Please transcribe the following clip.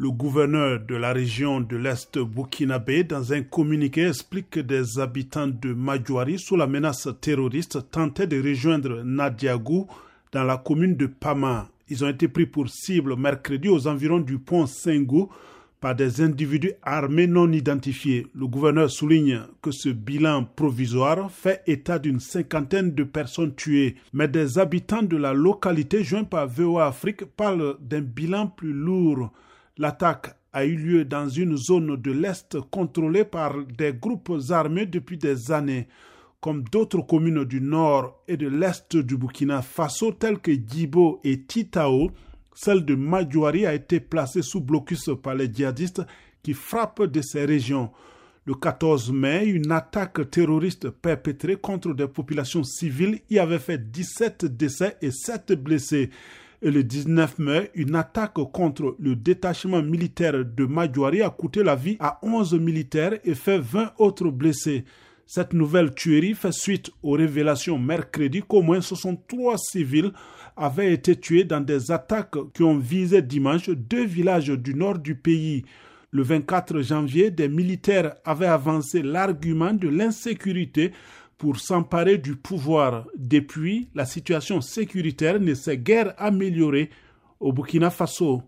Le gouverneur de la région de l'Est burkinabé, dans un communiqué, explique que des habitants de Majouari, sous la menace terroriste, tentaient de rejoindre Nadiagou dans la commune de Pama. Ils ont été pris pour cible mercredi aux environs du pont Sengou par des individus armés non identifiés. Le gouverneur souligne que ce bilan provisoire fait état d'une cinquantaine de personnes tuées, mais des habitants de la localité joints par VOA Afrique parlent d'un bilan plus lourd. L'attaque a eu lieu dans une zone de l'Est contrôlée par des groupes armés depuis des années, comme d'autres communes du nord et de l'Est du Burkina Faso telles que Djibo et Titao. Celle de Madjouari a été placée sous blocus par les djihadistes qui frappent de ces régions. Le 14 mai, une attaque terroriste perpétrée contre des populations civiles y avait fait 17 décès et 7 blessés et le 19 mai, une attaque contre le détachement militaire de Madjouari a coûté la vie à 11 militaires et fait 20 autres blessés. Cette nouvelle tuerie fait suite aux révélations mercredi qu'au moins 63 civils avaient été tués dans des attaques qui ont visé dimanche deux villages du nord du pays. Le 24 janvier, des militaires avaient avancé l'argument de l'insécurité pour s'emparer du pouvoir. Depuis, la situation sécuritaire ne s'est guère améliorée au Burkina Faso.